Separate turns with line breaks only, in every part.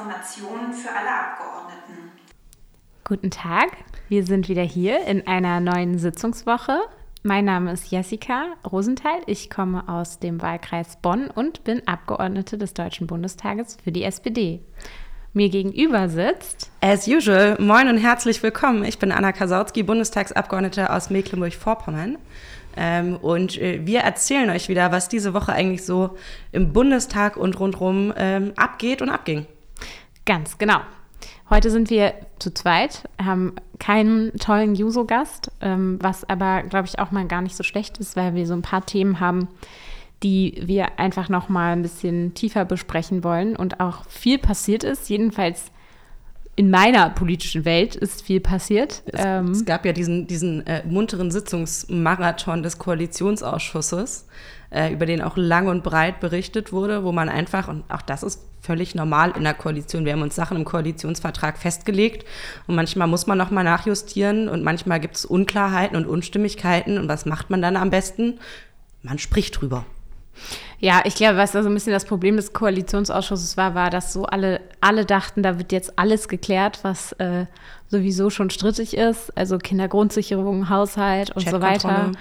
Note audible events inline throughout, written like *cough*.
Informationen für alle Abgeordneten.
Guten Tag, wir sind wieder hier in einer neuen Sitzungswoche. Mein Name ist Jessica Rosenthal. Ich komme aus dem Wahlkreis Bonn und bin Abgeordnete des Deutschen Bundestages für die SPD. Mir gegenüber sitzt.
As usual, moin und herzlich willkommen. Ich bin Anna Kasautsky, Bundestagsabgeordnete aus Mecklenburg-Vorpommern. Ähm, und äh, wir erzählen euch wieder, was diese Woche eigentlich so im Bundestag und rundherum ähm, abgeht und abging.
Ganz genau. Heute sind wir zu zweit, haben keinen tollen Juso-Gast, ähm, was aber, glaube ich, auch mal gar nicht so schlecht ist, weil wir so ein paar Themen haben, die wir einfach noch mal ein bisschen tiefer besprechen wollen und auch viel passiert ist. Jedenfalls in meiner politischen Welt ist viel passiert.
Es, ähm, es gab ja diesen, diesen äh, munteren Sitzungsmarathon des Koalitionsausschusses, äh, über den auch lang und breit berichtet wurde, wo man einfach, und auch das ist völlig normal in der Koalition, wir haben uns Sachen im Koalitionsvertrag festgelegt und manchmal muss man noch mal nachjustieren und manchmal gibt es Unklarheiten und Unstimmigkeiten und was macht man dann am besten? Man spricht drüber.
Ja, ich glaube, was da so ein bisschen das Problem des Koalitionsausschusses war, war, dass so alle, alle dachten, da wird jetzt alles geklärt, was äh, sowieso schon strittig ist. Also Kindergrundsicherung, Haushalt und so weiter.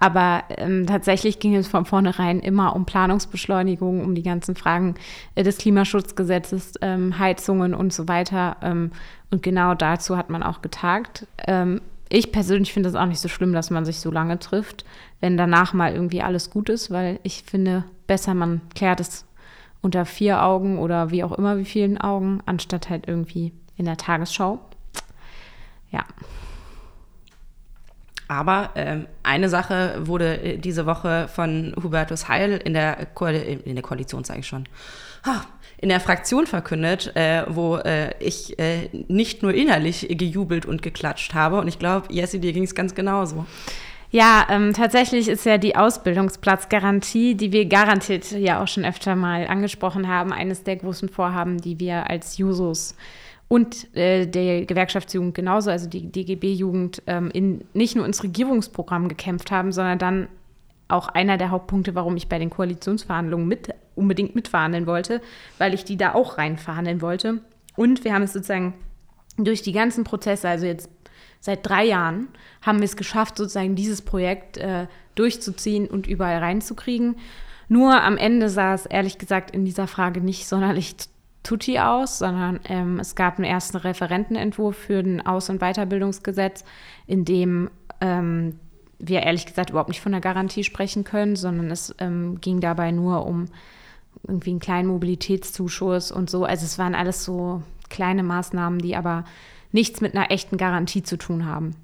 Aber ähm, tatsächlich ging es von vornherein immer um Planungsbeschleunigung, um die ganzen Fragen äh, des Klimaschutzgesetzes, ähm, Heizungen und so weiter. Ähm, und genau dazu hat man auch getagt. Ich persönlich finde es auch nicht so schlimm, dass man sich so lange trifft, wenn danach mal irgendwie alles gut ist, weil ich finde, besser man klärt es unter vier Augen oder wie auch immer wie vielen Augen, anstatt halt irgendwie in der Tagesschau.
Aber ähm, eine Sache wurde äh, diese Woche von Hubertus Heil in der, Ko in der Koalition, sage ich schon, in der Fraktion verkündet, äh, wo äh, ich äh, nicht nur innerlich gejubelt und geklatscht habe. Und ich glaube, Jessie, dir ging es ganz genauso.
Ja, ähm, tatsächlich ist ja die Ausbildungsplatzgarantie, die wir garantiert ja auch schon öfter mal angesprochen haben, eines der großen Vorhaben, die wir als Jusos und äh, der Gewerkschaftsjugend genauso, also die DGB-Jugend, ähm, in nicht nur ins Regierungsprogramm gekämpft haben, sondern dann auch einer der Hauptpunkte, warum ich bei den Koalitionsverhandlungen mit, unbedingt mitverhandeln wollte, weil ich die da auch reinverhandeln wollte. Und wir haben es sozusagen durch die ganzen Prozesse, also jetzt seit drei Jahren, haben wir es geschafft, sozusagen dieses Projekt äh, durchzuziehen und überall reinzukriegen. Nur am Ende sah es ehrlich gesagt in dieser Frage nicht sonderlich tutti aus, sondern ähm, es gab einen ersten Referentenentwurf für ein Aus- und Weiterbildungsgesetz, in dem ähm, wir ehrlich gesagt überhaupt nicht von der Garantie sprechen können, sondern es ähm, ging dabei nur um irgendwie einen kleinen Mobilitätszuschuss und so. Also es waren alles so kleine Maßnahmen, die aber nichts mit einer echten Garantie zu tun haben.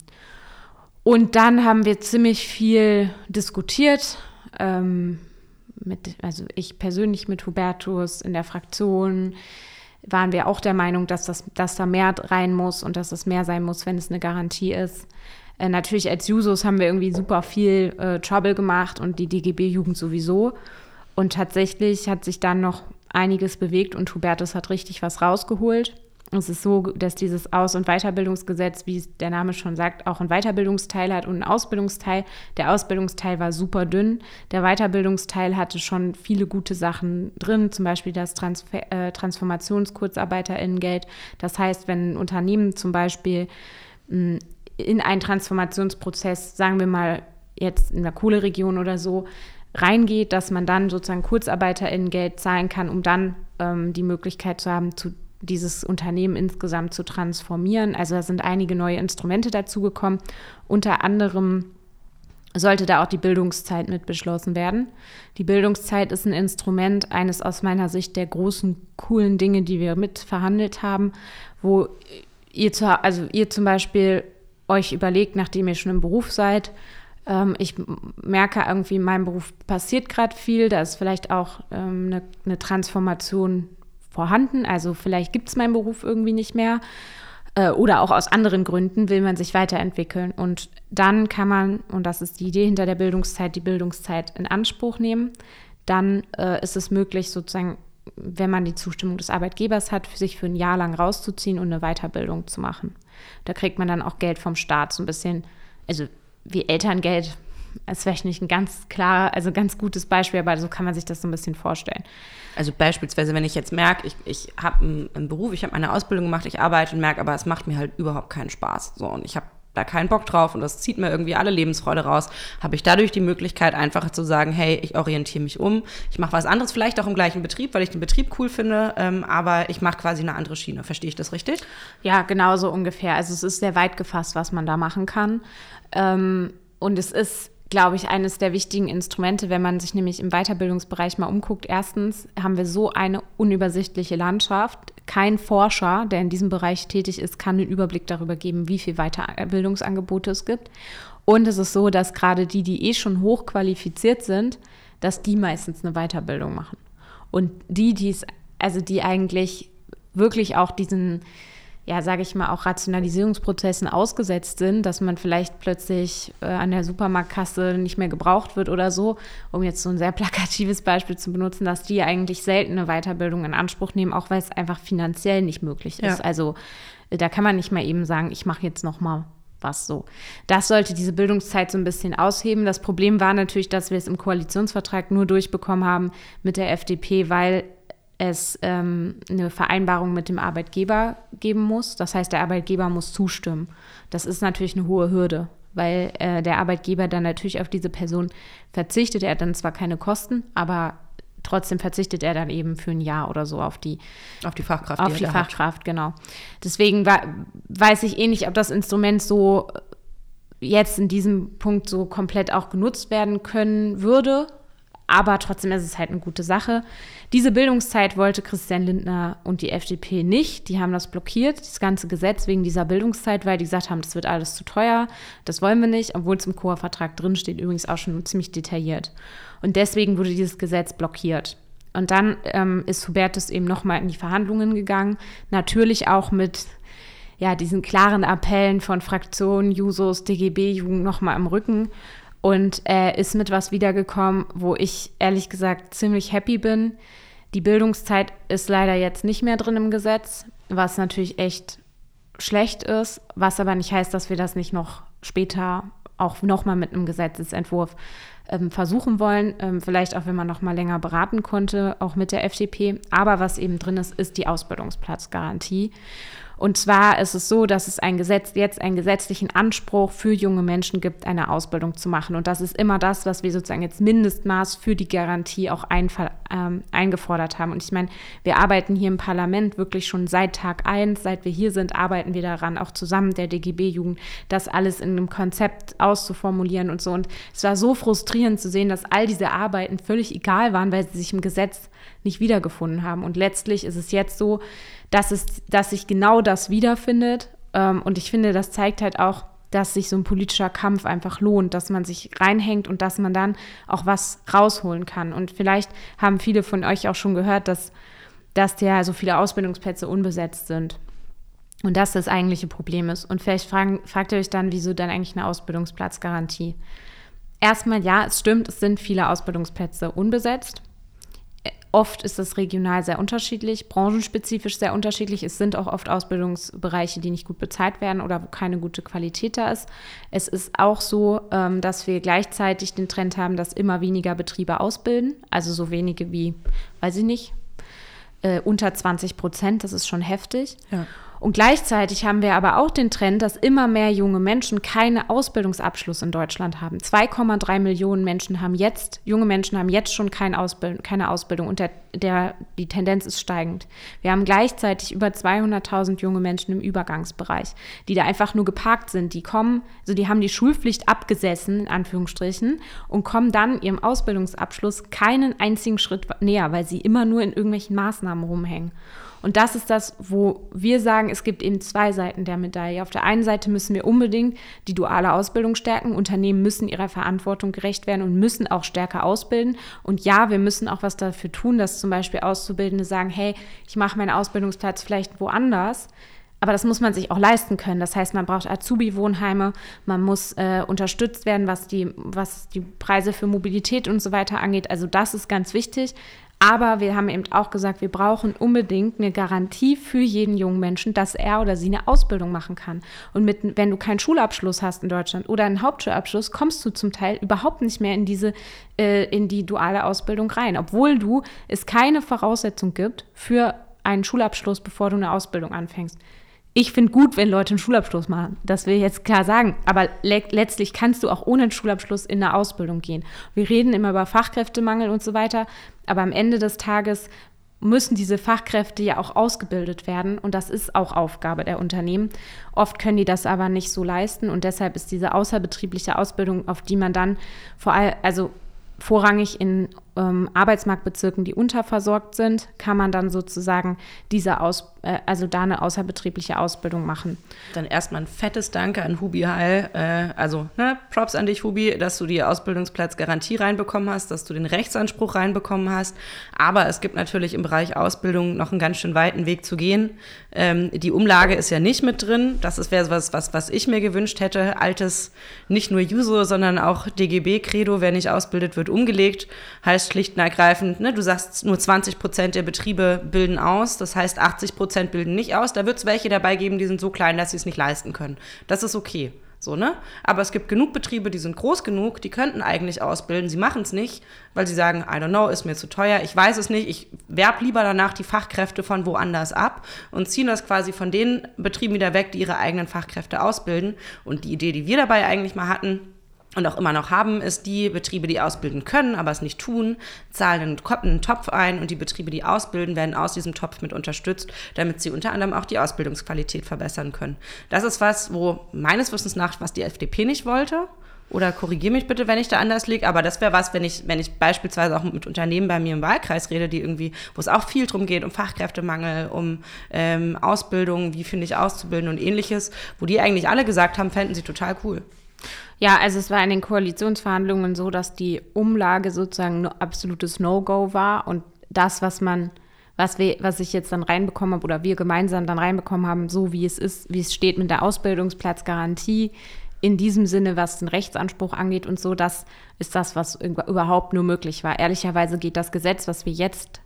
Und dann haben wir ziemlich viel diskutiert. Ähm, mit, also ich persönlich mit Hubertus in der Fraktion waren wir auch der Meinung, dass, das, dass da mehr rein muss und dass es mehr sein muss, wenn es eine Garantie ist. Äh, natürlich als Jusos haben wir irgendwie super viel äh, Trouble gemacht und die DGB-Jugend sowieso. Und tatsächlich hat sich dann noch einiges bewegt und Hubertus hat richtig was rausgeholt. Es ist so, dass dieses Aus- und Weiterbildungsgesetz, wie der Name schon sagt, auch einen Weiterbildungsteil hat und einen Ausbildungsteil. Der Ausbildungsteil war super dünn. Der Weiterbildungsteil hatte schon viele gute Sachen drin, zum Beispiel das Transfer äh, Transformationskurzarbeiterinnengeld. Das heißt, wenn ein Unternehmen zum Beispiel mh, in einen Transformationsprozess, sagen wir mal jetzt in der Kohleregion oder so, reingeht, dass man dann sozusagen KurzarbeiterInnen-Geld zahlen kann, um dann ähm, die Möglichkeit zu haben, zu dieses Unternehmen insgesamt zu transformieren. Also da sind einige neue Instrumente dazugekommen. Unter anderem sollte da auch die Bildungszeit mit beschlossen werden. Die Bildungszeit ist ein Instrument, eines aus meiner Sicht der großen, coolen Dinge, die wir mit verhandelt haben, wo ihr, zu, also ihr zum Beispiel euch überlegt, nachdem ihr schon im Beruf seid, ähm, ich merke irgendwie, in meinem Beruf passiert gerade viel, da ist vielleicht auch ähm, eine, eine Transformation vorhanden. Also vielleicht gibt es meinen Beruf irgendwie nicht mehr. Äh, oder auch aus anderen Gründen will man sich weiterentwickeln. Und dann kann man, und das ist die Idee hinter der Bildungszeit, die Bildungszeit in Anspruch nehmen. Dann äh, ist es möglich, sozusagen, wenn man die Zustimmung des Arbeitgebers hat, sich für ein Jahr lang rauszuziehen und eine Weiterbildung zu machen. Da kriegt man dann auch Geld vom Staat, so ein bisschen, also wie Elterngeld ist vielleicht nicht ein ganz klar, also ganz gutes Beispiel, aber so kann man sich das so ein bisschen vorstellen.
Also beispielsweise, wenn ich jetzt merke, ich, ich habe einen, einen, Beruf, ich habe meine Ausbildung gemacht, ich arbeite und merke, aber es macht mir halt überhaupt keinen Spaß. So, und ich habe da keinen Bock drauf und das zieht mir irgendwie alle Lebensfreude raus, habe ich dadurch die Möglichkeit, einfach zu sagen, hey, ich orientiere mich um, ich mache was anderes, vielleicht auch im gleichen Betrieb, weil ich den Betrieb cool finde, ähm, aber ich mache quasi eine andere Schiene. Verstehe ich das richtig?
Ja, genau so ungefähr. Also es ist sehr weit gefasst, was man da machen kann. Ähm, und es ist glaube ich, eines der wichtigen Instrumente, wenn man sich nämlich im Weiterbildungsbereich mal umguckt. Erstens haben wir so eine unübersichtliche Landschaft. Kein Forscher, der in diesem Bereich tätig ist, kann den Überblick darüber geben, wie viele Weiterbildungsangebote es gibt. Und es ist so, dass gerade die, die eh schon hochqualifiziert sind, dass die meistens eine Weiterbildung machen. Und die, die es, also die eigentlich wirklich auch diesen ja, sage ich mal, auch Rationalisierungsprozessen ausgesetzt sind, dass man vielleicht plötzlich äh, an der Supermarktkasse nicht mehr gebraucht wird oder so, um jetzt so ein sehr *laughs* plakatives Beispiel zu benutzen, dass die eigentlich seltene Weiterbildung in Anspruch nehmen, auch weil es einfach finanziell nicht möglich ist. Ja. Also äh, da kann man nicht mal eben sagen, ich mache jetzt noch mal was so. Das sollte diese Bildungszeit so ein bisschen ausheben. Das Problem war natürlich, dass wir es im Koalitionsvertrag nur durchbekommen haben mit der FDP, weil es ähm, eine Vereinbarung mit dem Arbeitgeber geben muss. Das heißt, der Arbeitgeber muss zustimmen. Das ist natürlich eine hohe Hürde, weil äh, der Arbeitgeber dann natürlich auf diese Person verzichtet. Er hat dann zwar keine Kosten, aber trotzdem verzichtet er dann eben für ein Jahr oder so auf die,
auf die Fachkraft.
Auf die, die Fachkraft, hat. genau. Deswegen weiß ich eh nicht, ob das Instrument so jetzt in diesem Punkt so komplett auch genutzt werden können würde. Aber trotzdem ist es halt eine gute Sache. Diese Bildungszeit wollte Christian Lindner und die FDP nicht. Die haben das blockiert, das ganze Gesetz wegen dieser Bildungszeit, weil die gesagt haben, das wird alles zu teuer, das wollen wir nicht, obwohl es im COA-Vertrag drinsteht, übrigens auch schon ziemlich detailliert. Und deswegen wurde dieses Gesetz blockiert. Und dann ähm, ist Hubertus eben nochmal in die Verhandlungen gegangen, natürlich auch mit ja, diesen klaren Appellen von Fraktionen, Jusos, DGB-Jugend nochmal im Rücken und er ist mit was wiedergekommen, wo ich ehrlich gesagt ziemlich happy bin. Die Bildungszeit ist leider jetzt nicht mehr drin im Gesetz, was natürlich echt schlecht ist, was aber nicht heißt, dass wir das nicht noch später auch nochmal mit einem Gesetzesentwurf ähm, versuchen wollen. Ähm, vielleicht auch, wenn man noch mal länger beraten konnte, auch mit der FDP. Aber was eben drin ist, ist die Ausbildungsplatzgarantie. Und zwar ist es so, dass es ein Gesetz, jetzt einen gesetzlichen Anspruch für junge Menschen gibt, eine Ausbildung zu machen. Und das ist immer das, was wir sozusagen jetzt Mindestmaß für die Garantie auch ein, ähm, eingefordert haben. Und ich meine, wir arbeiten hier im Parlament wirklich schon seit Tag eins, seit wir hier sind, arbeiten wir daran, auch zusammen der DGB-Jugend, das alles in einem Konzept auszuformulieren und so. Und es war so frustrierend zu sehen, dass all diese Arbeiten völlig egal waren, weil sie sich im Gesetz nicht wiedergefunden haben. Und letztlich ist es jetzt so, dass, es, dass sich genau das wiederfindet. Ähm, und ich finde, das zeigt halt auch, dass sich so ein politischer Kampf einfach lohnt, dass man sich reinhängt und dass man dann auch was rausholen kann. Und vielleicht haben viele von euch auch schon gehört, dass, dass ja so viele Ausbildungsplätze unbesetzt sind. Und das das eigentliche Problem ist. Und vielleicht fragen, fragt ihr euch dann, wieso dann eigentlich eine Ausbildungsplatzgarantie? Erstmal ja, es stimmt, es sind viele Ausbildungsplätze unbesetzt. Oft ist es regional sehr unterschiedlich, branchenspezifisch sehr unterschiedlich. Es sind auch oft Ausbildungsbereiche, die nicht gut bezahlt werden oder wo keine gute Qualität da ist. Es ist auch so, ähm, dass wir gleichzeitig den Trend haben, dass immer weniger Betriebe ausbilden. Also so wenige wie, weiß ich nicht, äh, unter 20 Prozent. Das ist schon heftig. Ja. Und gleichzeitig haben wir aber auch den Trend, dass immer mehr junge Menschen keinen Ausbildungsabschluss in Deutschland haben. 2,3 Millionen Menschen haben jetzt, junge Menschen haben jetzt schon kein Ausbild, keine Ausbildung und der, der, die Tendenz ist steigend. Wir haben gleichzeitig über 200.000 junge Menschen im Übergangsbereich, die da einfach nur geparkt sind. Die kommen, also die haben die Schulpflicht abgesessen, in Anführungsstrichen, und kommen dann ihrem Ausbildungsabschluss keinen einzigen Schritt näher, weil sie immer nur in irgendwelchen Maßnahmen rumhängen. Und das ist das, wo wir sagen, es gibt eben zwei Seiten der Medaille. Auf der einen Seite müssen wir unbedingt die duale Ausbildung stärken. Unternehmen müssen ihrer Verantwortung gerecht werden und müssen auch stärker ausbilden. Und ja, wir müssen auch was dafür tun, dass zum Beispiel Auszubildende sagen, hey, ich mache meinen Ausbildungsplatz vielleicht woanders. Aber das muss man sich auch leisten können. Das heißt, man braucht Azubi-Wohnheime, man muss äh, unterstützt werden, was die, was die Preise für Mobilität und so weiter angeht. Also das ist ganz wichtig. Aber wir haben eben auch gesagt, wir brauchen unbedingt eine Garantie für jeden jungen Menschen, dass er oder sie eine Ausbildung machen kann. Und mit, wenn du keinen Schulabschluss hast in Deutschland oder einen Hauptschulabschluss, kommst du zum Teil überhaupt nicht mehr in diese, äh, in die duale Ausbildung rein, obwohl du es keine Voraussetzung gibt für einen Schulabschluss, bevor du eine Ausbildung anfängst. Ich finde gut, wenn Leute einen Schulabschluss machen. Das will ich jetzt klar sagen. Aber le letztlich kannst du auch ohne einen Schulabschluss in eine Ausbildung gehen. Wir reden immer über Fachkräftemangel und so weiter. Aber am Ende des Tages müssen diese Fachkräfte ja auch ausgebildet werden. Und das ist auch Aufgabe der Unternehmen. Oft können die das aber nicht so leisten. Und deshalb ist diese außerbetriebliche Ausbildung, auf die man dann vor allem, also vorrangig in ähm, Arbeitsmarktbezirken, die unterversorgt sind, kann man dann sozusagen diese Aus, äh, also da eine außerbetriebliche Ausbildung machen.
Dann erstmal ein fettes Danke an Hubi Heil. Äh, also ne, Props an dich, Hubi, dass du die Ausbildungsplatzgarantie reinbekommen hast, dass du den Rechtsanspruch reinbekommen hast. Aber es gibt natürlich im Bereich Ausbildung noch einen ganz schön weiten Weg zu gehen. Ähm, die Umlage ist ja nicht mit drin. Das wäre was, was, was ich mir gewünscht hätte. Altes, nicht nur Juso, sondern auch DGB-Credo, wer nicht ausbildet, wird umgelegt. Heißt heißt schlicht und ergreifend, ne, du sagst, nur 20 Prozent der Betriebe bilden aus, das heißt 80 Prozent bilden nicht aus. Da wird es welche dabei geben, die sind so klein, dass sie es nicht leisten können. Das ist okay. So, ne? Aber es gibt genug Betriebe, die sind groß genug, die könnten eigentlich ausbilden, sie machen es nicht, weil sie sagen, I don't know, ist mir zu teuer, ich weiß es nicht, ich werb lieber danach die Fachkräfte von woanders ab und ziehen das quasi von den Betrieben wieder weg, die ihre eigenen Fachkräfte ausbilden. Und die Idee, die wir dabei eigentlich mal hatten, und auch immer noch haben, ist die Betriebe, die ausbilden können, aber es nicht tun, zahlen einen, Topf ein und die Betriebe, die ausbilden, werden aus diesem Topf mit unterstützt, damit sie unter anderem auch die Ausbildungsqualität verbessern können. Das ist was, wo meines Wissens nach, was die FDP nicht wollte. Oder korrigiere mich bitte, wenn ich da anders liege, aber das wäre was, wenn ich, wenn ich beispielsweise auch mit Unternehmen bei mir im Wahlkreis rede, die irgendwie, wo es auch viel drum geht, um Fachkräftemangel, um ähm, Ausbildung, wie finde ich auszubilden und ähnliches, wo die eigentlich alle gesagt haben, fänden sie total cool.
Ja, also es war in den Koalitionsverhandlungen so, dass die Umlage sozusagen ein absolutes No-Go war und das, was man, was wir, was ich jetzt dann reinbekommen habe oder wir gemeinsam dann reinbekommen haben, so wie es ist, wie es steht mit der Ausbildungsplatzgarantie, in diesem Sinne, was den Rechtsanspruch angeht und so, das ist das, was überhaupt nur möglich war. Ehrlicherweise geht das Gesetz, was wir jetzt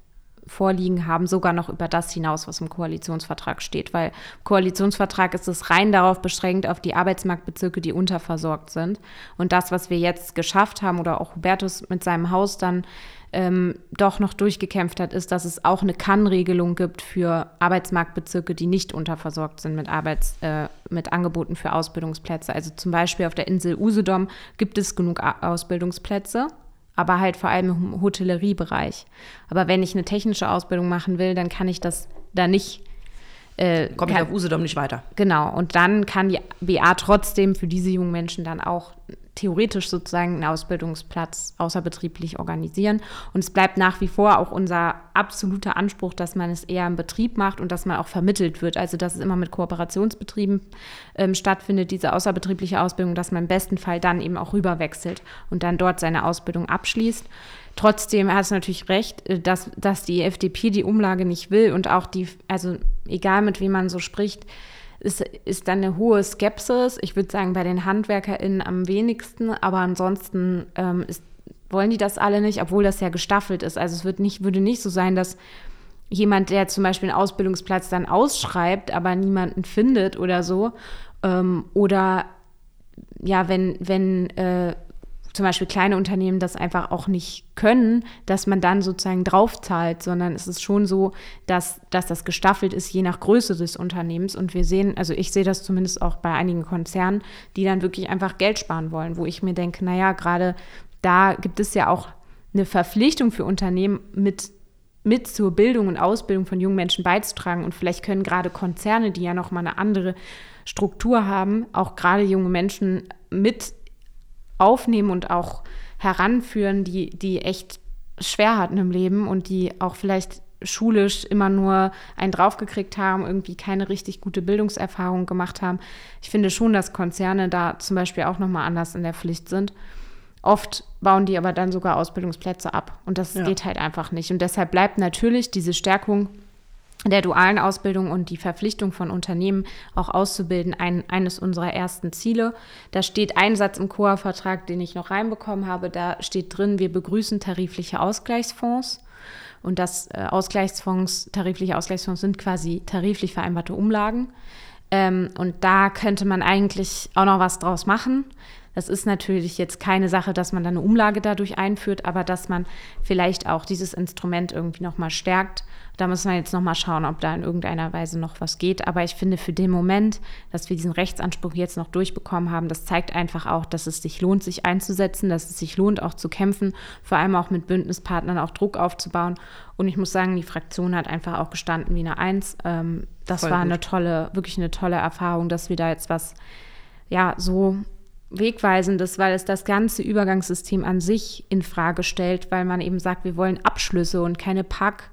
vorliegen haben, sogar noch über das hinaus, was im Koalitionsvertrag steht. Weil im Koalitionsvertrag ist es rein darauf beschränkt, auf die Arbeitsmarktbezirke, die unterversorgt sind. Und das, was wir jetzt geschafft haben oder auch Hubertus mit seinem Haus dann ähm, doch noch durchgekämpft hat, ist, dass es auch eine Kann-Regelung gibt für Arbeitsmarktbezirke, die nicht unterversorgt sind mit, Arbeits-, äh, mit Angeboten für Ausbildungsplätze. Also zum Beispiel auf der Insel Usedom gibt es genug Ausbildungsplätze aber halt vor allem im Hotelleriebereich. Aber wenn ich eine technische Ausbildung machen will, dann kann ich das da nicht.
Äh, Komme ich auf Usedom nicht weiter.
Genau. Und dann kann die BA trotzdem für diese jungen Menschen dann auch theoretisch sozusagen einen Ausbildungsplatz außerbetrieblich organisieren. Und es bleibt nach wie vor auch unser absoluter Anspruch, dass man es eher im Betrieb macht und dass man auch vermittelt wird. Also dass es immer mit Kooperationsbetrieben ähm, stattfindet, diese außerbetriebliche Ausbildung, dass man im besten Fall dann eben auch rüberwechselt und dann dort seine Ausbildung abschließt. Trotzdem hast du natürlich recht, äh, dass, dass die FDP die Umlage nicht will und auch die, also egal mit wem man so spricht, ist, ist dann eine hohe Skepsis. Ich würde sagen, bei den HandwerkerInnen am wenigsten, aber ansonsten ähm, ist, wollen die das alle nicht, obwohl das ja gestaffelt ist. Also es wird nicht, würde nicht so sein, dass jemand, der zum Beispiel einen Ausbildungsplatz dann ausschreibt, aber niemanden findet oder so. Ähm, oder ja, wenn, wenn äh, zum Beispiel kleine Unternehmen das einfach auch nicht können, dass man dann sozusagen draufzahlt, sondern es ist schon so, dass, dass das gestaffelt ist, je nach Größe des Unternehmens. Und wir sehen, also ich sehe das zumindest auch bei einigen Konzernen, die dann wirklich einfach Geld sparen wollen, wo ich mir denke, naja, gerade da gibt es ja auch eine Verpflichtung für Unternehmen mit mit zur Bildung und Ausbildung von jungen Menschen beizutragen. Und vielleicht können gerade Konzerne, die ja nochmal eine andere Struktur haben, auch gerade junge Menschen mit aufnehmen und auch heranführen, die, die echt schwer hatten im Leben und die auch vielleicht schulisch immer nur einen draufgekriegt haben, irgendwie keine richtig gute Bildungserfahrung gemacht haben. Ich finde schon, dass Konzerne da zum Beispiel auch nochmal anders in der Pflicht sind. Oft bauen die aber dann sogar Ausbildungsplätze ab und das ja. geht halt einfach nicht. Und deshalb bleibt natürlich diese Stärkung der dualen Ausbildung und die Verpflichtung von Unternehmen auch auszubilden, ein, eines unserer ersten Ziele. Da steht ein Satz im COA-Vertrag, den ich noch reinbekommen habe. Da steht drin, wir begrüßen tarifliche Ausgleichsfonds. Und das äh, Ausgleichsfonds, tarifliche Ausgleichsfonds sind quasi tariflich vereinbarte Umlagen. Ähm, und da könnte man eigentlich auch noch was draus machen. Das ist natürlich jetzt keine Sache, dass man da eine Umlage dadurch einführt, aber dass man vielleicht auch dieses Instrument irgendwie nochmal stärkt. Da muss man jetzt nochmal schauen, ob da in irgendeiner Weise noch was geht. Aber ich finde, für den Moment, dass wir diesen Rechtsanspruch jetzt noch durchbekommen haben, das zeigt einfach auch, dass es sich lohnt, sich einzusetzen, dass es sich lohnt, auch zu kämpfen, vor allem auch mit Bündnispartnern auch Druck aufzubauen. Und ich muss sagen, die Fraktion hat einfach auch gestanden wie eine Eins. Ähm, das Voll war gut. eine tolle, wirklich eine tolle Erfahrung, dass wir da jetzt was ja, so wegweisendes, weil es das ganze Übergangssystem an sich in Frage stellt, weil man eben sagt, wir wollen Abschlüsse und keine Park,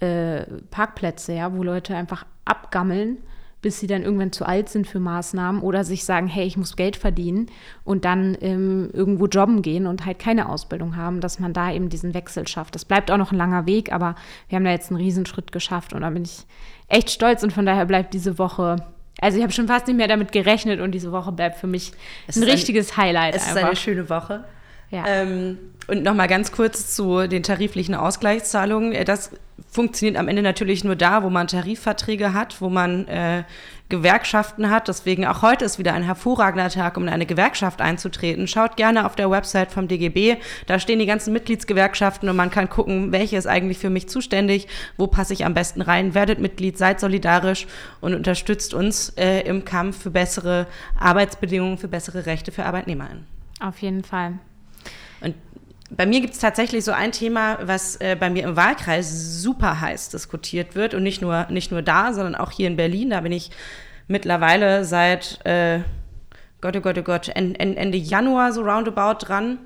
äh, Parkplätze, ja, wo Leute einfach abgammeln, bis sie dann irgendwann zu alt sind für Maßnahmen oder sich sagen, hey, ich muss Geld verdienen und dann ähm, irgendwo jobben gehen und halt keine Ausbildung haben, dass man da eben diesen Wechsel schafft. Das bleibt auch noch ein langer Weg, aber wir haben da jetzt einen Riesenschritt geschafft und da bin ich echt stolz und von daher bleibt diese Woche also ich habe schon fast nicht mehr damit gerechnet und diese Woche bleibt für mich es ein richtiges ein, Highlight.
Es einfach. ist eine schöne Woche. Ja. Ähm, und nochmal ganz kurz zu den tariflichen Ausgleichszahlungen. Äh, das funktioniert am Ende natürlich nur da, wo man Tarifverträge hat, wo man äh, Gewerkschaften hat. Deswegen auch heute ist wieder ein hervorragender Tag, um in eine Gewerkschaft einzutreten. Schaut gerne auf der Website vom DGB. Da stehen die ganzen Mitgliedsgewerkschaften und man kann gucken, welche ist eigentlich für mich zuständig, wo passe ich am besten rein. Werdet Mitglied, seid solidarisch und unterstützt uns äh, im Kampf für bessere Arbeitsbedingungen, für bessere Rechte für ArbeitnehmerInnen.
Auf jeden Fall.
Und bei mir gibt es tatsächlich so ein Thema, was äh, bei mir im Wahlkreis super heiß diskutiert wird und nicht nur, nicht nur da, sondern auch hier in Berlin. Da bin ich mittlerweile seit, äh, Gott, oh Gott, oh Gott, Ende Januar so roundabout dran.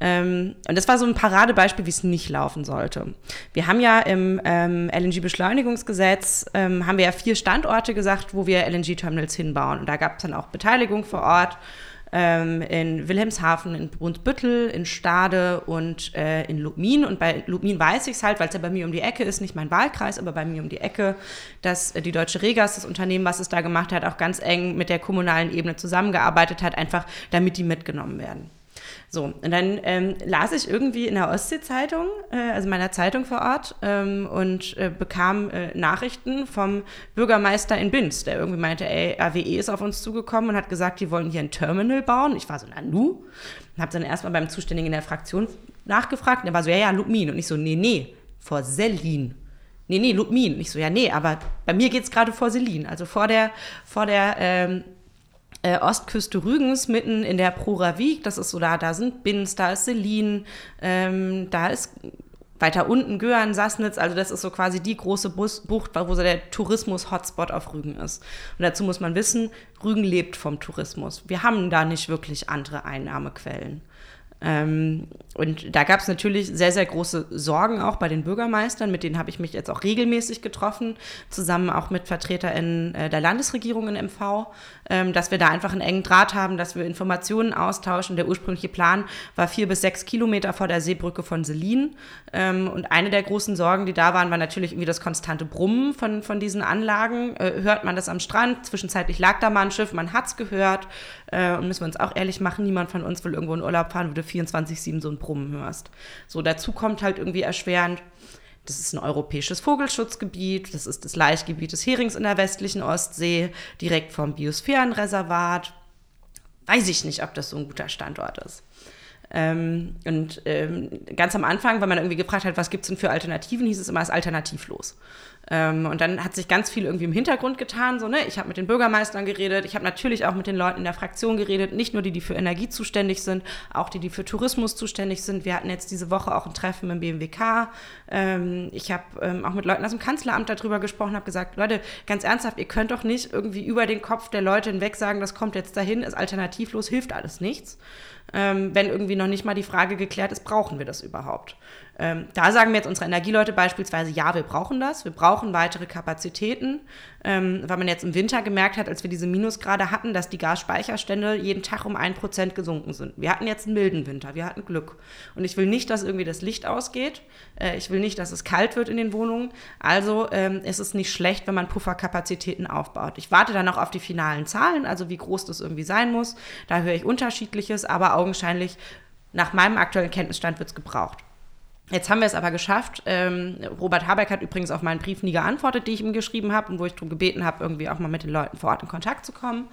Ähm, und das war so ein Paradebeispiel, wie es nicht laufen sollte. Wir haben ja im ähm, LNG-Beschleunigungsgesetz, ähm, haben wir ja vier Standorte gesagt, wo wir LNG-Terminals hinbauen. Und da gab es dann auch Beteiligung vor Ort ähm, in Wilhelmshaven, in Brunsbüttel, in Stade und äh, in Lubmin. Und bei Lubmin weiß ich es halt, weil es ja bei mir um die Ecke ist, nicht mein Wahlkreis, aber bei mir um die Ecke, dass äh, die Deutsche Regas, das Unternehmen, was es da gemacht hat, auch ganz eng mit der kommunalen Ebene zusammengearbeitet hat, einfach damit die mitgenommen werden. So, und dann ähm, las ich irgendwie in der Ostsee-Zeitung, äh, also meiner Zeitung vor Ort, ähm, und äh, bekam äh, Nachrichten vom Bürgermeister in Binz, der irgendwie meinte, ey, RWE ist auf uns zugekommen und hat gesagt, die wollen hier ein Terminal bauen. Ich war so, na nu? Und habe dann erstmal beim Zuständigen in der Fraktion nachgefragt und er war so, ja, ja, Lubmin. Und ich so, nee, nee, vor Sellin. Nee, nee, Lubmin. Und ich so, ja, nee, aber bei mir geht es gerade vor Selin, also vor der, vor der ähm, äh, Ostküste Rügens, mitten in der Proravik, das ist so da, da sind Binz, da ist Selin, ähm, da ist weiter unten Göhren, Sassnitz, also das ist so quasi die große Bus Bucht, wo so der Tourismus-Hotspot auf Rügen ist. Und dazu muss man wissen, Rügen lebt vom Tourismus. Wir haben da nicht wirklich andere Einnahmequellen. Ähm, und da gab es natürlich sehr, sehr große Sorgen auch bei den Bürgermeistern, mit denen habe ich mich jetzt auch regelmäßig getroffen, zusammen auch mit VertreterInnen äh, der Landesregierung in MV, ähm, dass wir da einfach einen engen Draht haben, dass wir Informationen austauschen. Der ursprüngliche Plan war vier bis sechs Kilometer vor der Seebrücke von Selin. Ähm, und eine der großen Sorgen, die da waren, war natürlich irgendwie das konstante Brummen von, von diesen Anlagen. Äh, hört man das am Strand? Zwischenzeitlich lag da mal ein Schiff, man hat es gehört. Äh, und müssen wir uns auch ehrlich machen, niemand von uns will irgendwo in Urlaub fahren, du 24-7 so ein Brummen hörst. So, dazu kommt halt irgendwie erschwerend, das ist ein europäisches Vogelschutzgebiet, das ist das Laichgebiet des Herings in der westlichen Ostsee, direkt vom Biosphärenreservat. Weiß ich nicht, ob das so ein guter Standort ist. Ähm, und ähm, ganz am Anfang, wenn man irgendwie gefragt hat, was gibt es denn für Alternativen, hieß es immer, es ist alternativlos. Ähm, und dann hat sich ganz viel irgendwie im Hintergrund getan. So, ne? Ich habe mit den Bürgermeistern geredet, ich habe natürlich auch mit den Leuten in der Fraktion geredet, nicht nur die, die für Energie zuständig sind, auch die, die für Tourismus zuständig sind. Wir hatten jetzt diese Woche auch ein Treffen im BMWK. Ähm, ich habe ähm, auch mit Leuten aus dem Kanzleramt darüber gesprochen, habe gesagt, Leute, ganz ernsthaft, ihr könnt doch nicht irgendwie über den Kopf der Leute hinweg sagen, das kommt jetzt dahin, ist alternativlos, hilft alles nichts. Ähm, wenn irgendwie noch nicht mal die Frage geklärt ist, brauchen wir das überhaupt? Ähm, da sagen mir jetzt unsere Energieleute beispielsweise, ja, wir brauchen das, wir brauchen weitere Kapazitäten, ähm, weil man jetzt im Winter gemerkt hat, als wir diese Minusgrade hatten, dass die Gasspeicherstände jeden Tag um ein Prozent gesunken sind. Wir hatten jetzt einen milden Winter, wir hatten Glück. Und ich will nicht, dass irgendwie das Licht ausgeht, äh, ich will nicht, dass es kalt wird in den Wohnungen, also ähm, ist es nicht schlecht, wenn man Pufferkapazitäten aufbaut. Ich warte dann noch auf die finalen Zahlen, also wie groß das irgendwie sein muss, da höre ich unterschiedliches, aber augenscheinlich nach meinem aktuellen Kenntnisstand wird es gebraucht. Jetzt haben wir es aber geschafft. Ähm, Robert Habeck hat übrigens auf meinen Brief nie geantwortet, die ich ihm geschrieben habe und wo ich darum gebeten habe, irgendwie auch mal mit den Leuten vor Ort in Kontakt zu kommen.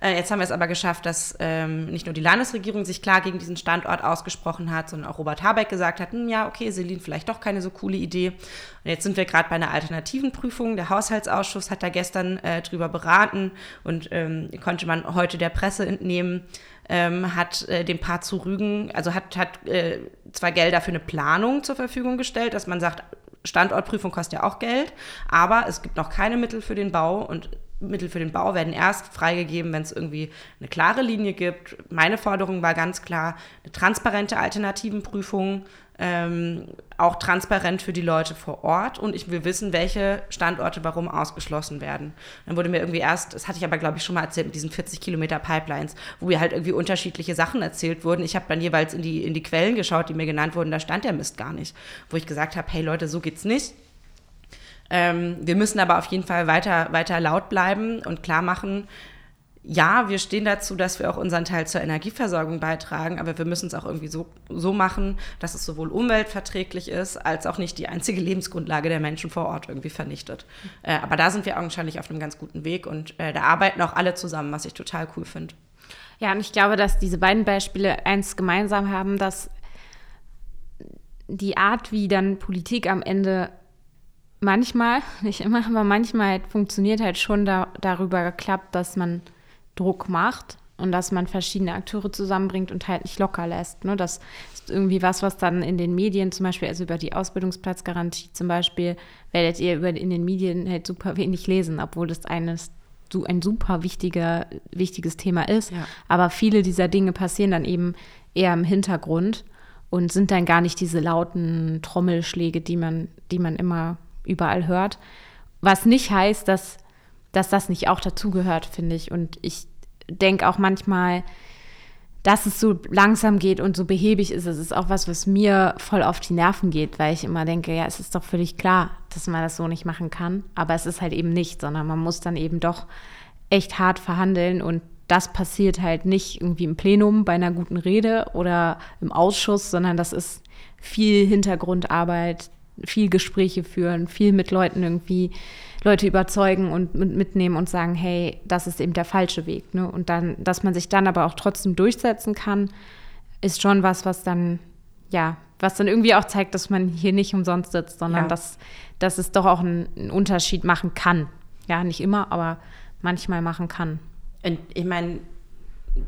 Äh, jetzt haben wir es aber geschafft, dass ähm, nicht nur die Landesregierung sich klar gegen diesen Standort ausgesprochen hat, sondern auch Robert Habeck gesagt hat, hm, ja, okay, Selin, vielleicht doch keine so coole Idee. Und jetzt sind wir gerade bei einer alternativen Prüfung. Der Haushaltsausschuss hat da gestern äh, drüber beraten und ähm, konnte man heute der Presse entnehmen, ähm, hat äh, dem Paar zu Rügen, also hat, hat äh, zwar Gelder für eine Planung zur Verfügung gestellt, dass man sagt, Standortprüfung kostet ja auch Geld, aber es gibt noch keine Mittel für den Bau und Mittel für den Bau werden erst freigegeben, wenn es irgendwie eine klare Linie gibt. Meine Forderung war ganz klar, eine transparente Alternativenprüfung, ähm, auch transparent für die Leute vor Ort und ich will wissen, welche Standorte warum ausgeschlossen werden. Dann wurde mir irgendwie erst, das hatte ich aber glaube ich schon mal erzählt, mit diesen 40 Kilometer Pipelines, wo mir halt irgendwie unterschiedliche Sachen erzählt wurden. Ich habe dann jeweils in die, in die Quellen geschaut, die mir genannt wurden, da stand der Mist gar nicht. Wo ich gesagt habe, hey Leute, so geht's nicht ähm, wir müssen aber auf jeden Fall weiter, weiter laut bleiben und klar machen, ja, wir stehen dazu, dass wir auch unseren Teil zur Energieversorgung beitragen, aber wir müssen es auch irgendwie so, so machen, dass es sowohl umweltverträglich ist, als auch nicht die einzige Lebensgrundlage der Menschen vor Ort irgendwie vernichtet. Äh, aber da sind wir augenscheinlich auf einem ganz guten Weg und äh, da arbeiten auch alle zusammen, was ich total cool finde.
Ja, und ich glaube, dass diese beiden Beispiele eins gemeinsam haben, dass die Art, wie dann Politik am Ende manchmal, nicht immer, aber manchmal funktioniert halt schon da, darüber geklappt, dass man Druck macht und dass man verschiedene Akteure zusammenbringt und halt nicht locker lässt. Ne? Das ist irgendwie was, was dann in den Medien zum Beispiel, also über die Ausbildungsplatzgarantie zum Beispiel, werdet ihr über, in den Medien halt super wenig lesen, obwohl das eines so ein super wichtiger, wichtiges Thema ist. Ja. Aber viele dieser Dinge passieren dann eben eher im Hintergrund und sind dann gar nicht diese lauten Trommelschläge, die man, die man immer überall hört. Was nicht heißt, dass, dass das nicht auch dazugehört, finde ich. Und ich denke auch manchmal, dass es so langsam geht und so behäbig ist, es ist auch was, was mir voll auf die Nerven geht, weil ich immer denke, ja, es ist doch völlig klar, dass man das so nicht machen kann. Aber es ist halt eben nicht, sondern man muss dann eben doch echt hart verhandeln und das passiert halt nicht irgendwie im Plenum bei einer guten Rede oder im Ausschuss, sondern das ist viel Hintergrundarbeit, viel Gespräche führen, viel mit Leuten irgendwie Leute überzeugen und mitnehmen und sagen, hey, das ist eben der falsche Weg. Ne? Und dann, dass man sich dann aber auch trotzdem durchsetzen kann, ist schon was, was dann, ja, was dann irgendwie auch zeigt, dass man hier nicht umsonst sitzt, sondern ja. dass, dass es doch auch einen, einen Unterschied machen kann. Ja, nicht immer, aber manchmal machen kann.
Und ich meine,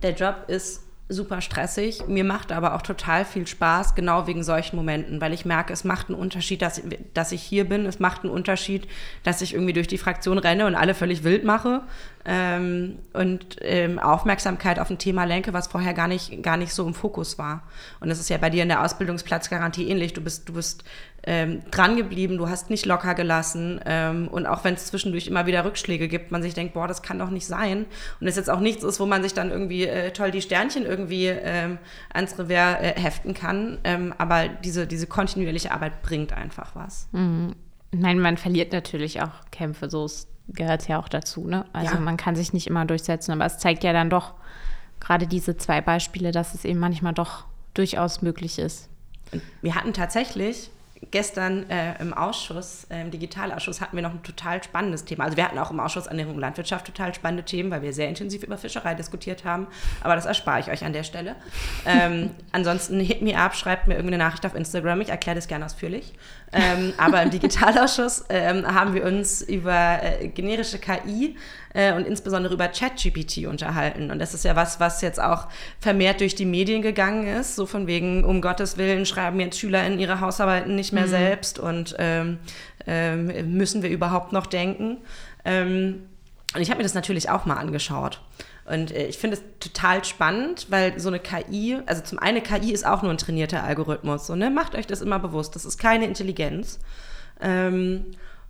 der Job ist super stressig. Mir macht aber auch total viel Spaß, genau wegen solchen Momenten, weil ich merke, es macht einen Unterschied, dass, dass ich hier bin. Es macht einen Unterschied, dass ich irgendwie durch die Fraktion renne und alle völlig wild mache ähm, und ähm, Aufmerksamkeit auf ein Thema lenke, was vorher gar nicht, gar nicht so im Fokus war. Und das ist ja bei dir in der Ausbildungsplatzgarantie ähnlich. Du bist, du bist ähm, dran geblieben, du hast nicht locker gelassen ähm, und auch wenn es zwischendurch immer wieder Rückschläge gibt, man sich denkt, boah, das kann doch nicht sein und es jetzt auch nichts ist, wo man sich dann irgendwie äh, toll die Sternchen irgendwie ähm, ans Revers äh, heften kann, ähm, aber diese, diese kontinuierliche Arbeit bringt einfach was.
Mhm. Meine, man verliert natürlich auch Kämpfe, so gehört es ja auch dazu. Ne? Also ja. man kann sich nicht immer durchsetzen, aber es zeigt ja dann doch gerade diese zwei Beispiele, dass es eben manchmal doch durchaus möglich ist.
Wir hatten tatsächlich gestern äh, im Ausschuss, äh, im Digitalausschuss, hatten wir noch ein total spannendes Thema. Also wir hatten auch im Ausschuss Ernährung und Landwirtschaft total spannende Themen, weil wir sehr intensiv über Fischerei diskutiert haben. Aber das erspare ich euch an der Stelle. Ähm, *laughs* ansonsten hit me up, schreibt mir irgendeine Nachricht auf Instagram. Ich erkläre das gerne ausführlich. Ähm, aber im Digitalausschuss ähm, haben wir uns über äh, generische KI äh, und insbesondere über ChatGPT unterhalten. Und das ist ja was, was jetzt auch vermehrt durch die Medien gegangen ist. So von wegen, um Gottes Willen, schreiben jetzt Schüler in ihre Hausarbeiten nicht mehr mhm. selbst und ähm, ähm, müssen wir überhaupt noch denken. Ähm, und ich habe mir das natürlich auch mal angeschaut. Und äh, ich finde es total spannend, weil so eine KI, also zum einen KI ist auch nur ein trainierter Algorithmus. So, ne? Macht euch das immer bewusst. Das ist keine Intelligenz. Ähm,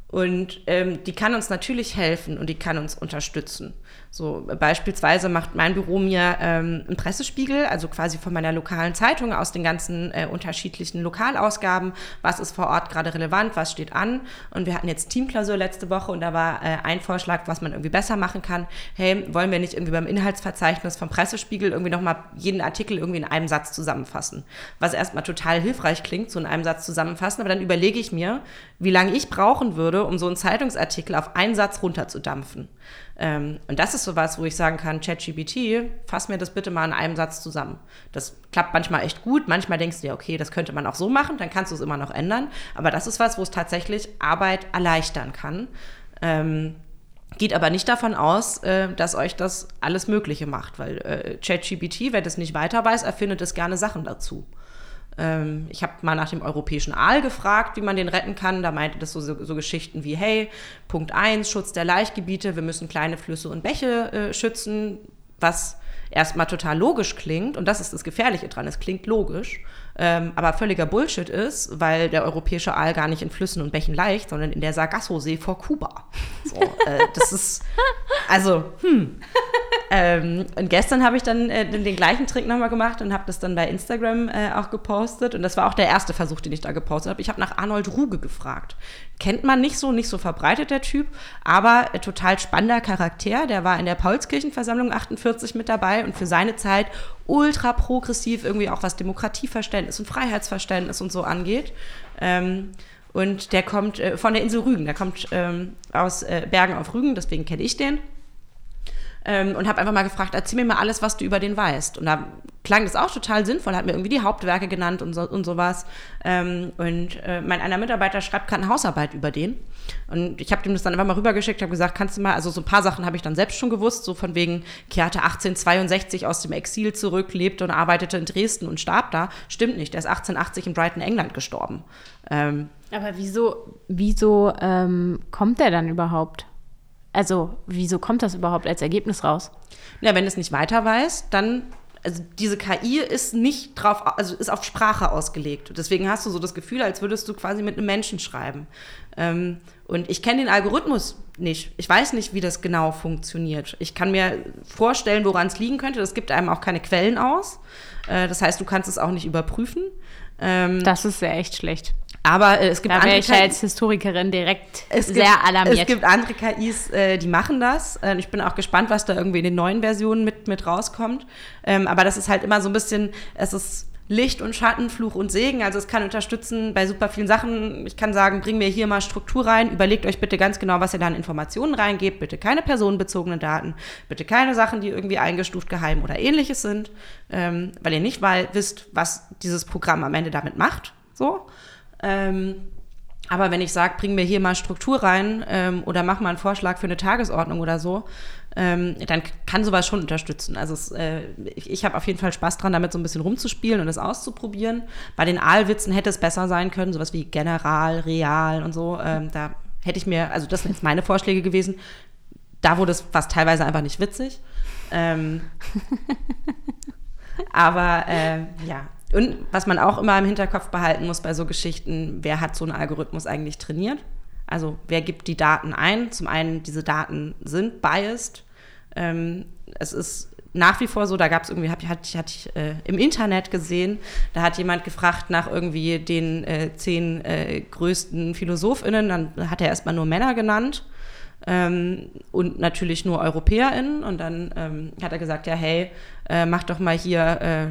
Und ähm, die kann uns natürlich helfen und die kann uns unterstützen. So beispielsweise macht mein Büro mir ähm, einen Pressespiegel, also quasi von meiner lokalen Zeitung aus den ganzen äh, unterschiedlichen Lokalausgaben. Was ist vor Ort gerade relevant? Was steht an? Und wir hatten jetzt Teamklausur letzte Woche und da war äh, ein Vorschlag, was man irgendwie besser machen kann. Hey, wollen wir nicht irgendwie beim Inhaltsverzeichnis vom Pressespiegel irgendwie nochmal jeden Artikel irgendwie in einem Satz zusammenfassen? Was erstmal total hilfreich klingt, so in einem Satz zusammenfassen, aber dann überlege ich mir, wie lange ich brauchen würde, um so einen Zeitungsartikel auf einen Satz runterzudampfen. Ähm, und das ist sowas, wo ich sagen kann, ChatGPT, fass mir das bitte mal in einem Satz zusammen. Das klappt manchmal echt gut, manchmal denkst du dir, okay, das könnte man auch so machen, dann kannst du es immer noch ändern. Aber das ist was, wo es tatsächlich Arbeit erleichtern kann. Ähm, geht aber nicht davon aus, äh, dass euch das alles Mögliche macht, weil äh, ChatGPT, wer das nicht weiter weiß, erfindet es gerne Sachen dazu. Ähm, ich habe mal nach dem europäischen Aal gefragt, wie man den retten kann. Da meinte das so, so, so Geschichten wie, hey, Punkt 1, Schutz der Laichgebiete, wir müssen kleine Flüsse und Bäche äh, schützen, was erstmal total logisch klingt. Und das ist das Gefährliche dran, es klingt logisch ähm, aber völliger Bullshit ist, weil der europäische Aal gar nicht in Flüssen und Bächen leicht, sondern in der Sargasso-See vor Kuba. So, äh, das ist, also, hm. ähm, und gestern habe ich dann äh, den, den, gleichen Trick nochmal gemacht und habe das dann bei Instagram äh, auch gepostet. Und das war auch der erste Versuch, den ich da gepostet habe. Ich habe nach Arnold Ruge gefragt. Kennt man nicht so, nicht so verbreitet der Typ, aber äh, total spannender Charakter. Der war in der Paulskirchenversammlung 48 mit dabei und für seine Zeit ultra progressiv, irgendwie auch was Demokratieverständnis und Freiheitsverständnis und so angeht. Ähm, und der kommt äh, von der Insel Rügen, der kommt ähm, aus äh, Bergen auf Rügen, deswegen kenne ich den. Ähm, und habe einfach mal gefragt, erzähl mir mal alles, was du über den weißt. Und da klang das auch total sinnvoll, hat mir irgendwie die Hauptwerke genannt und, so, und sowas. Ähm, und äh, mein einer Mitarbeiter schreibt gerade eine Hausarbeit über den. Und ich habe dem das dann einfach mal rübergeschickt, habe gesagt, kannst du mal, also so ein paar Sachen habe ich dann selbst schon gewusst, so von wegen, kehrte 1862 aus dem Exil zurück, lebte und arbeitete in Dresden und starb da. Stimmt nicht, der ist 1880 in Brighton, England gestorben.
Ähm, Aber wieso, wieso ähm, kommt der dann überhaupt? Also, wieso kommt das überhaupt als Ergebnis raus?
Ja, wenn es nicht weiter weiß, dann also diese KI ist nicht drauf, also ist auf Sprache ausgelegt. Deswegen hast du so das Gefühl, als würdest du quasi mit einem Menschen schreiben. Ähm, und ich kenne den Algorithmus nicht. Ich weiß nicht, wie das genau funktioniert. Ich kann mir vorstellen, woran es liegen könnte. Das gibt einem auch keine Quellen aus. Äh, das heißt, du kannst es auch nicht überprüfen.
Ähm, das ist sehr echt schlecht.
Aber äh, es gibt
da andere ich als Historikerin direkt sehr gibt, alarmiert.
Es gibt andere KIs, äh, die machen das. Äh, ich bin auch gespannt, was da irgendwie in den neuen Versionen mit, mit rauskommt. Ähm, aber das ist halt immer so ein bisschen, es ist Licht und Schatten, Fluch und Segen. Also es kann unterstützen bei super vielen Sachen. Ich kann sagen, bring mir hier mal Struktur rein. Überlegt euch bitte ganz genau, was ihr da an Informationen reingebt. Bitte keine personenbezogenen Daten. Bitte keine Sachen, die irgendwie eingestuft geheim oder ähnliches sind. Ähm, weil ihr nicht mal wisst, was dieses Programm am Ende damit macht. So. Ähm, aber wenn ich sage, bring mir hier mal Struktur rein ähm, oder mach mal einen Vorschlag für eine Tagesordnung oder so, ähm, dann kann sowas schon unterstützen. Also es, äh, ich, ich habe auf jeden Fall Spaß dran, damit so ein bisschen rumzuspielen und es auszuprobieren. Bei den Aalwitzen hätte es besser sein können, sowas wie General, Real und so. Ähm, da hätte ich mir, also das sind jetzt meine Vorschläge gewesen. Da wurde es fast teilweise einfach nicht witzig. Ähm, *laughs* aber äh, ja, und was man auch immer im Hinterkopf behalten muss bei so Geschichten, wer hat so einen Algorithmus eigentlich trainiert? Also wer gibt die Daten ein? Zum einen, diese Daten sind biased. Ähm, es ist nach wie vor so, da gab es irgendwie, hatte ich, hatte ich äh, im Internet gesehen, da hat jemand gefragt nach irgendwie den äh, zehn äh, größten PhilosophInnen, dann hat er erstmal nur Männer genannt ähm, und natürlich nur EuropäerInnen und dann ähm, hat er gesagt, ja hey, äh, mach doch mal hier äh,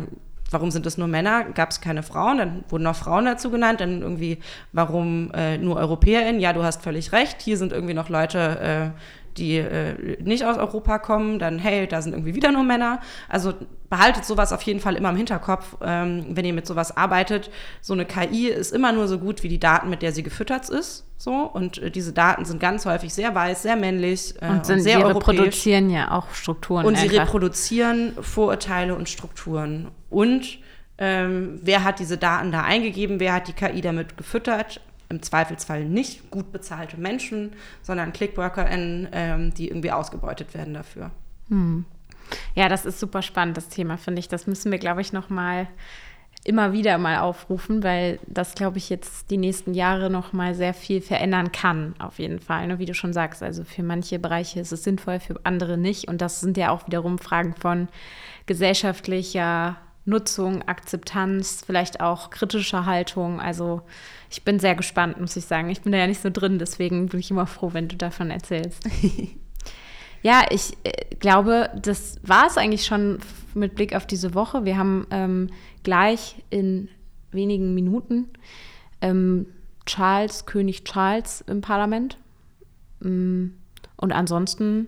warum sind es nur Männer? Gab es keine Frauen? Dann wurden noch Frauen dazu genannt. Dann irgendwie, warum äh, nur EuropäerInnen? Ja, du hast völlig recht. Hier sind irgendwie noch Leute, äh, die äh, nicht aus Europa kommen, dann hey, da sind irgendwie wieder nur Männer. Also behaltet sowas auf jeden Fall immer im Hinterkopf, ähm, wenn ihr mit sowas arbeitet. So eine KI ist immer nur so gut wie die Daten, mit der sie gefüttert ist. So und äh, diese Daten sind ganz häufig sehr weiß, sehr männlich
äh, und, sind, und sehr sie europäisch. reproduzieren ja auch Strukturen.
Und einfach. sie reproduzieren Vorurteile und Strukturen. Und ähm, wer hat diese Daten da eingegeben? Wer hat die KI damit gefüttert? Im Zweifelsfall nicht gut bezahlte Menschen, sondern ClickworkerInnen, ähm, die irgendwie ausgebeutet werden dafür.
Hm. Ja, das ist super spannend, das Thema, finde ich. Das müssen wir, glaube ich, noch mal immer wieder mal aufrufen, weil das, glaube ich, jetzt die nächsten Jahre noch mal sehr viel verändern kann, auf jeden Fall. Ne? Wie du schon sagst, also für manche Bereiche ist es sinnvoll, für andere nicht. Und das sind ja auch wiederum Fragen von gesellschaftlicher Nutzung, Akzeptanz, vielleicht auch kritischer Haltung. Also ich bin sehr gespannt, muss ich sagen. Ich bin da ja nicht so drin, deswegen bin ich immer froh, wenn du davon erzählst. *laughs* ja, ich äh, glaube, das war es eigentlich schon mit Blick auf diese Woche. Wir haben ähm, gleich in wenigen Minuten ähm, Charles, König Charles im Parlament. Mm, und ansonsten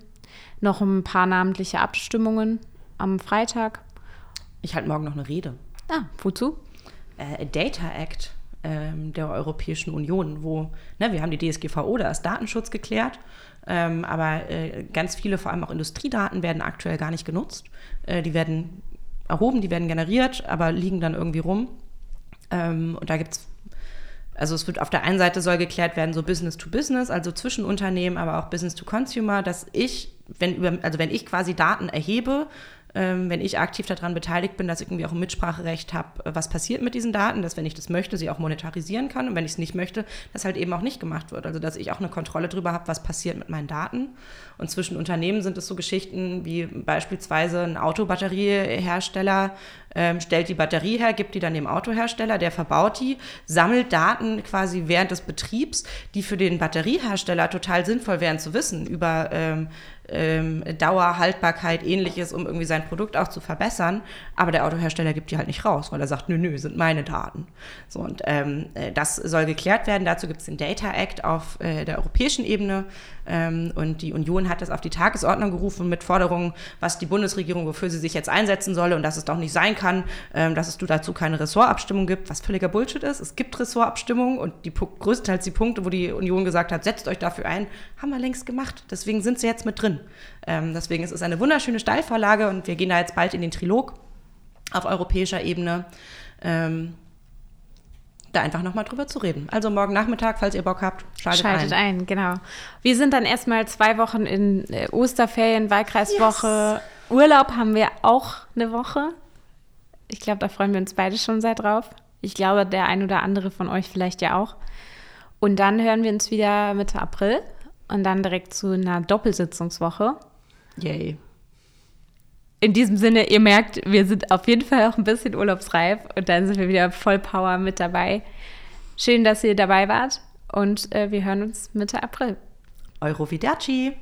noch ein paar namentliche Abstimmungen am Freitag.
Ich halte morgen noch eine Rede.
Ah, wozu?
Äh, Data Act ähm, der Europäischen Union, wo ne, wir haben die DSGVO, da ist Datenschutz geklärt, ähm, aber äh, ganz viele, vor allem auch Industriedaten, werden aktuell gar nicht genutzt. Äh, die werden erhoben, die werden generiert, aber liegen dann irgendwie rum. Ähm, und da gibt es, also es wird auf der einen Seite soll geklärt werden, so Business to Business, also zwischen Unternehmen, aber auch Business to Consumer, dass ich, wenn über, also wenn ich quasi Daten erhebe, ähm, wenn ich aktiv daran beteiligt bin, dass ich irgendwie auch ein Mitspracherecht habe, äh, was passiert mit diesen Daten, dass wenn ich das möchte, sie auch monetarisieren kann und wenn ich es nicht möchte, das halt eben auch nicht gemacht wird. Also dass ich auch eine Kontrolle darüber habe, was passiert mit meinen Daten. Und zwischen Unternehmen sind es so Geschichten wie beispielsweise ein Autobatteriehersteller ähm, stellt die Batterie her, gibt die dann dem Autohersteller, der verbaut die, sammelt Daten quasi während des Betriebs, die für den Batteriehersteller total sinnvoll wären zu wissen über ähm, ähm, Dauer, Haltbarkeit, ähnliches, um irgendwie sein Produkt auch zu verbessern. Aber der Autohersteller gibt die halt nicht raus, weil er sagt, nö, nö, sind meine Daten. So, und ähm, äh, das soll geklärt werden. Dazu gibt es den Data Act auf äh, der europäischen Ebene. Ähm, und die Union hat das auf die Tagesordnung gerufen mit Forderungen, was die Bundesregierung, wofür sie sich jetzt einsetzen solle und dass es doch nicht sein kann, ähm, dass es dazu keine Ressortabstimmung gibt, was völliger Bullshit ist. Es gibt Ressortabstimmungen und die größtenteils die Punkte, wo die Union gesagt hat, setzt euch dafür ein, haben wir längst gemacht. Deswegen sind sie jetzt mit drin. Ähm, deswegen ist es eine wunderschöne Steilvorlage und wir gehen da jetzt bald in den Trilog auf europäischer Ebene. Ähm, da einfach nochmal drüber zu reden. Also morgen Nachmittag, falls ihr Bock habt, schaltet,
schaltet ein. ein. genau. Wir sind dann erstmal zwei Wochen in äh, Osterferien, Wahlkreiswoche. Yes. Urlaub haben wir auch eine Woche. Ich glaube, da freuen wir uns beide schon sehr drauf. Ich glaube, der ein oder andere von euch vielleicht ja auch. Und dann hören wir uns wieder Mitte April und dann direkt zu einer Doppelsitzungswoche.
Yay
in diesem Sinne, ihr merkt, wir sind auf jeden Fall auch ein bisschen urlaubsreif und dann sind wir wieder voll Power mit dabei. Schön, dass ihr dabei wart und äh, wir hören uns Mitte April.
Euroviderci!